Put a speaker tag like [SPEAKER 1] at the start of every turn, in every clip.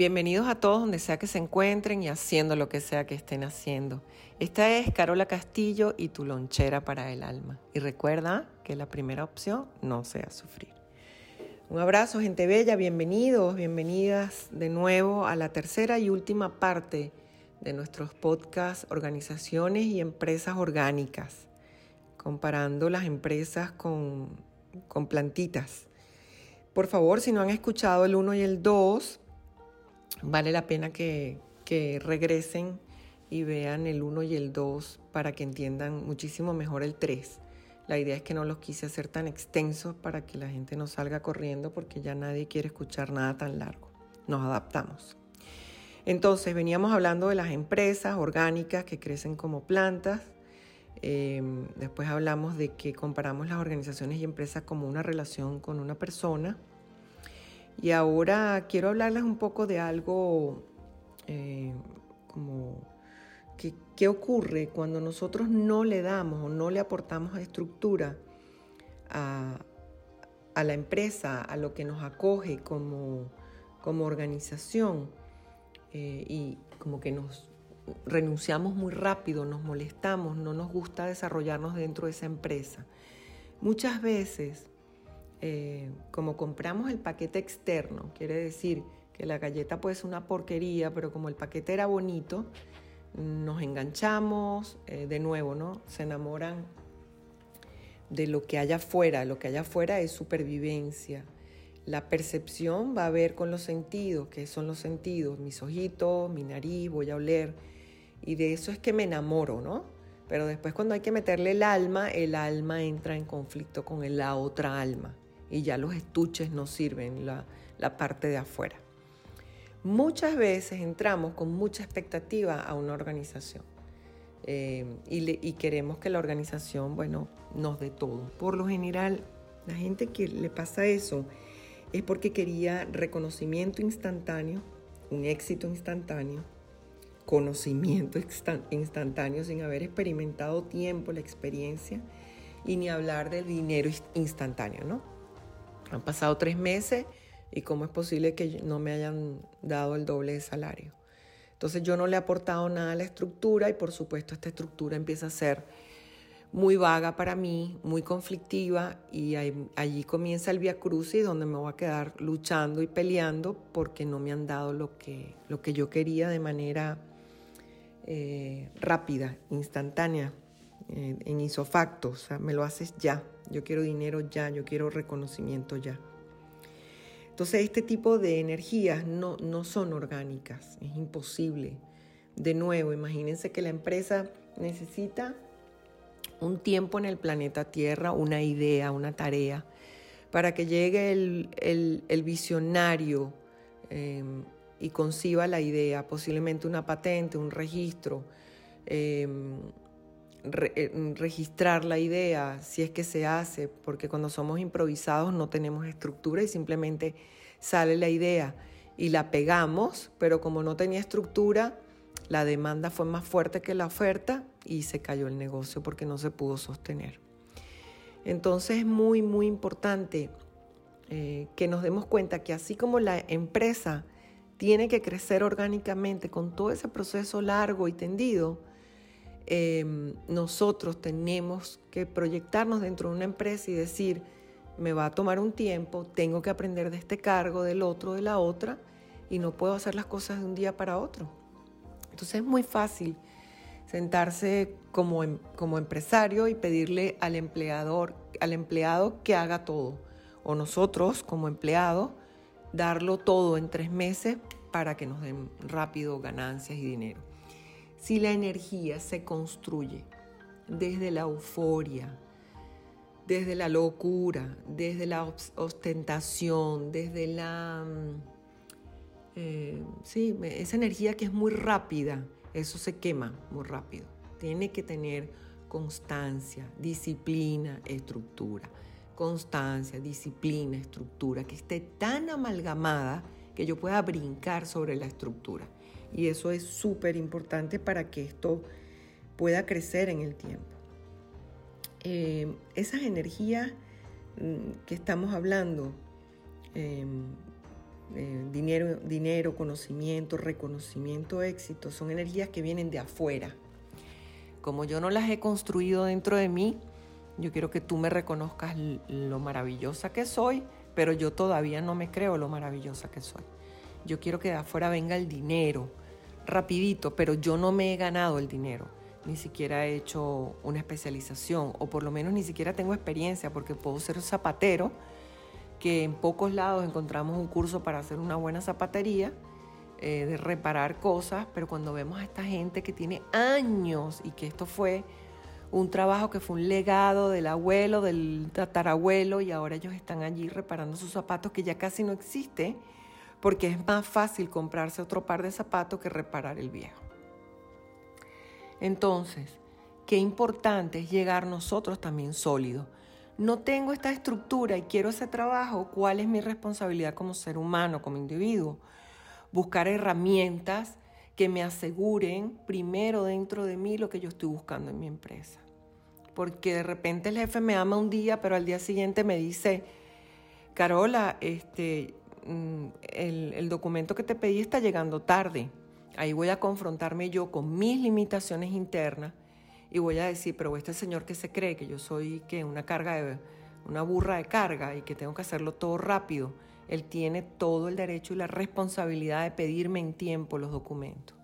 [SPEAKER 1] Bienvenidos a todos donde sea que se encuentren y haciendo lo que sea que estén haciendo. Esta es Carola Castillo y tu lonchera para el alma. Y recuerda que la primera opción no sea sufrir. Un abrazo, gente bella, bienvenidos, bienvenidas de nuevo a la tercera y última parte de nuestros podcasts Organizaciones y Empresas Orgánicas, comparando las empresas con, con plantitas. Por favor, si no han escuchado el 1 y el 2, vale la pena que, regresen y vean el 1 y el 2 para que entiendan muchísimo mejor el 3. La idea es que no los quise hacer tan extensos para que la gente no salga corriendo porque ya nadie quiere escuchar nada tan largo. Nos adaptamos. Entonces, veníamos hablando de las empresas orgánicas que crecen como plantas. Em, después hablamos de que comparamos las organizaciones y empresas como una relación con una persona y ahora quiero hablarles un poco de algo eh, como que, ocurre cuando nosotros no le damos o no le aportamos estructura a, la empresa, a lo que nos acoge como, organización eh, y como que nos renunciamos muy rápido, nos molestamos, no nos gusta desarrollarnos dentro de esa empresa. Muchas veces eh, como compramos el paquete externo, quiere decir que la galleta puede ser una porquería, pero como el paquete era bonito, nos enganchamos eh, de nuevo, ¿no? Se enamoran de lo que haya afuera, lo que haya afuera es supervivencia. La percepción va a ver con los sentidos, que son los sentidos, mis ojitos, mi nariz, voy a oler, y de eso es que me enamoro, ¿no? Pero después cuando hay que meterle el alma, el alma entra en conflicto con la otra alma y ya los estuches no sirven, la, parte de afuera. Muchas veces entramos con mucha expectativa a una organización eh, y, queremos que la organización, bueno, nos dé todo. Por lo general, la gente que le pasa eso es porque quería reconocimiento instantáneo, un éxito instantáneo, conocimiento instantáneo sin haber experimentado tiempo, la experiencia y ni hablar del dinero instantáneo, ¿no? Han pasado tres meses y cómo es posible que no me hayan dado el doble de salario. Entonces yo no le he aportado nada a la estructura y por supuesto esta estructura empieza a ser muy vaga para mí, muy conflictiva y allí comienza el via crucis donde me voy a quedar luchando y peleando porque no me han dado lo que, lo que yo quería de manera eh, rápida, instantánea, eh, en isofacto, o sea, me lo haces ya, yo quiero dinero ya, yo quiero reconocimiento ya. Entonces este tipo de energías no, no son orgánicas, es imposible. De nuevo, imagínense que la empresa necesita un tiempo en el planeta Tierra, una idea, una tarea, para que llegue el, visionario em, y conciba la idea, posiblemente una patente, un registro, em, eh, registrar la idea, si es que se hace, porque cuando somos improvisados no tenemos estructura y simplemente sale la idea y la pegamos, pero como no tenía estructura, la demanda fue más fuerte que la oferta y se cayó el negocio porque no se pudo sostener. Entonces es muy, muy importante eh, que nos demos cuenta que así como la empresa tiene que crecer orgánicamente con todo ese proceso largo y tendido, Em, nosotros tenemos que proyectarnos dentro de una empresa y decir, me va a tomar un tiempo, tengo que aprender de este cargo, del otro, de la otra, y no puedo hacer las cosas de un día para otro. Entonces es muy fácil sentarse como, em, como empresario y pedirle al empleador, al empleado que haga todo, o nosotros como empleado darlo todo en tres meses para que nos den rápido ganancias y dinero si la energía se construye desde la euforia, desde la locura, desde la ostentación, desde la... Mm, eh, sí, esa energía que es muy rápida, eso se quema muy rápido. Tiene que tener constancia, disciplina, estructura. Constancia, disciplina, estructura, que esté tan amalgamada que yo pueda brincar sobre la estructura. Y eso es súper importante para que esto pueda crecer en el tiempo. Eh, esas energías mm, que estamos hablando, em, eh, dinero, dinero, conocimiento, reconocimiento, éxito, son energías que vienen de afuera. Como yo no las he construido dentro de mí, yo quiero que tú me reconozcas lo maravillosa que soy, pero yo todavía no me creo lo maravillosa que soy. Yo quiero que de afuera venga el dinero, rapidito, pero yo no me he ganado el dinero. Ni siquiera he hecho una especialización, o por lo menos ni siquiera tengo experiencia, porque puedo ser zapatero, que en pocos lados encontramos un curso para hacer una buena zapatería, eh, de reparar cosas, pero cuando vemos a esta gente que tiene años y que esto fue un trabajo que fue un legado del abuelo, del tatarabuelo, y ahora ellos están allí reparando sus zapatos que ya casi no existe, porque es más fácil comprarse otro par de zapatos que reparar el viejo. Entonces, qué importante es llegar nosotros también sólidos. No tengo esta estructura y quiero ese trabajo, ¿cuál es mi responsabilidad como ser humano, como individuo? Buscar herramientas que me aseguren primero dentro de mí lo que yo estoy buscando en mi empresa. Porque de repente el jefe me ama un día, pero al día siguiente me dice, Carola, este, Mm, el, documento que te pedí está llegando tarde. Ahí voy a confrontarme yo con mis limitaciones internas y voy a decir, pero este señor que se cree que yo soy que una carga de una burra de carga y que tengo que hacerlo todo rápido, él tiene todo el derecho y la responsabilidad de pedirme en tiempo los documentos.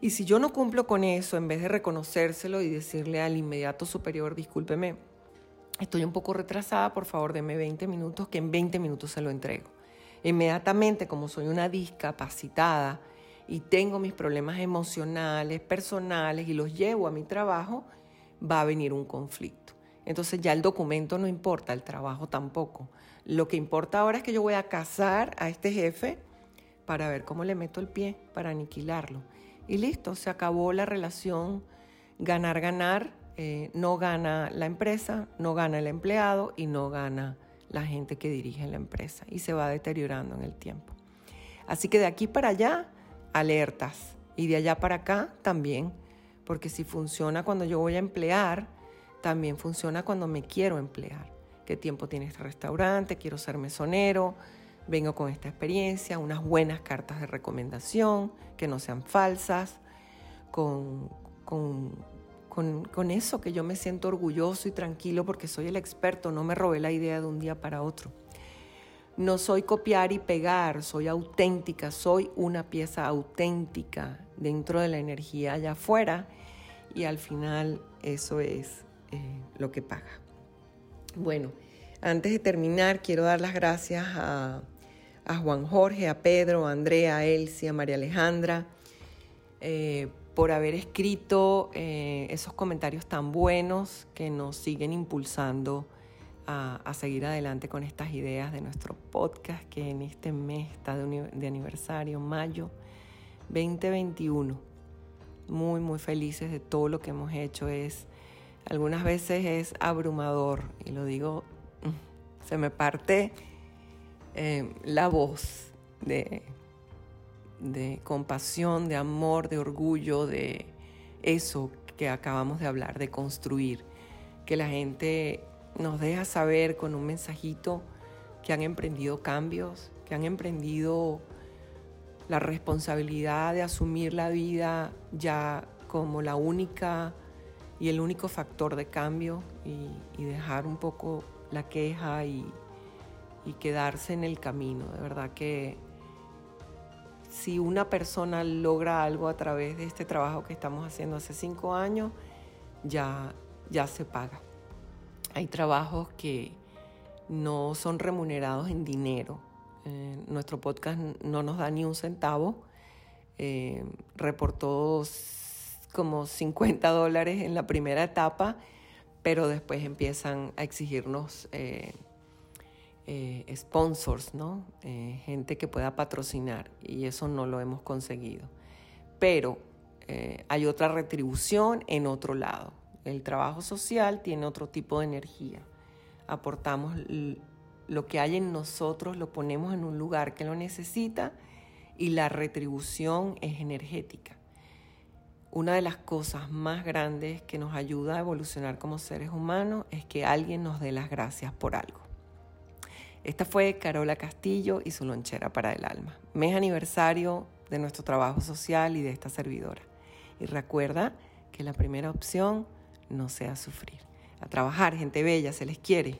[SPEAKER 1] Y si yo no cumplo con eso, en vez de reconocérselo y decirle al inmediato superior, discúlpeme, estoy un poco retrasada, por favor, deme 20 minutos, que en 20 minutos se lo entrego. Inmediatamente, como soy una discapacitada y tengo mis problemas emocionales, personales y los llevo a mi trabajo, va a venir un conflicto. Entonces ya el documento no importa, el trabajo tampoco. Lo que importa ahora es que yo voy a cazar a este jefe para ver cómo le meto el pie, para aniquilarlo. Y listo, se acabó la relación ganar-ganar. Eh, no gana la empresa, no gana el empleado y no gana la gente que dirige la empresa y se va deteriorando en el tiempo. Así que de aquí para allá, alertas. Y de allá para acá también, porque si funciona cuando yo voy a emplear, también funciona cuando me quiero emplear. ¿Qué tiempo tiene este restaurante? Quiero ser mesonero. Vengo con esta experiencia, unas buenas cartas de recomendación, que no sean falsas, con, con con, eso que yo me siento orgulloso y tranquilo porque soy el experto, no me robé la idea de un día para otro. No soy copiar y pegar, soy auténtica, soy una pieza auténtica dentro de la energía allá afuera y al final eso es eh, lo que paga. Bueno, antes de terminar quiero dar las gracias a, Juan Jorge, a Pedro, a Andrea, a Elsie, a María Alejandra eh, por haber escrito eh, esos comentarios tan buenos que nos siguen impulsando a, seguir adelante con estas ideas de nuestro podcast que en este mes está de, aniversario, mayo 2021. Muy, muy felices de todo lo que hemos hecho. Es, algunas veces es abrumador y lo digo, mm, se me parte eh, la voz de de compasión, de amor, de orgullo, de eso que acabamos de hablar, de construir. Que la gente nos deja saber con un mensajito que han emprendido cambios, que han emprendido la responsabilidad de asumir la vida ya como la única y el único factor de cambio y, dejar un poco la queja y, y quedarse en el camino. De verdad que si una persona logra algo a través de este trabajo que estamos haciendo hace cinco años, ya, ya se paga. Hay trabajos que no son remunerados en dinero. Eh, nuestro podcast no nos da ni un centavo. Eh, reportó como 50 dólares en la primera etapa, pero después empiezan a exigirnos eh, eh, sponsors. Eh, gente que pueda patrocinar y eso no lo hemos conseguido. Pero hay otra retribución en otro lado. El trabajo social tiene otro tipo de energía. Aportamos lo que hay en nosotros, lo ponemos en un lugar que lo necesita y la retribución es energética una de las cosas más grandes que nos ayuda a evolucionar como seres humanos es que alguien nos dé las gracias por algo. Esta fue Carola Castillo y su lonchera para el alma. Mes aniversario de nuestro trabajo social y de esta servidora. Y recuerda que la primera opción no sea sufrir. A trabajar, gente bella, se les quiere.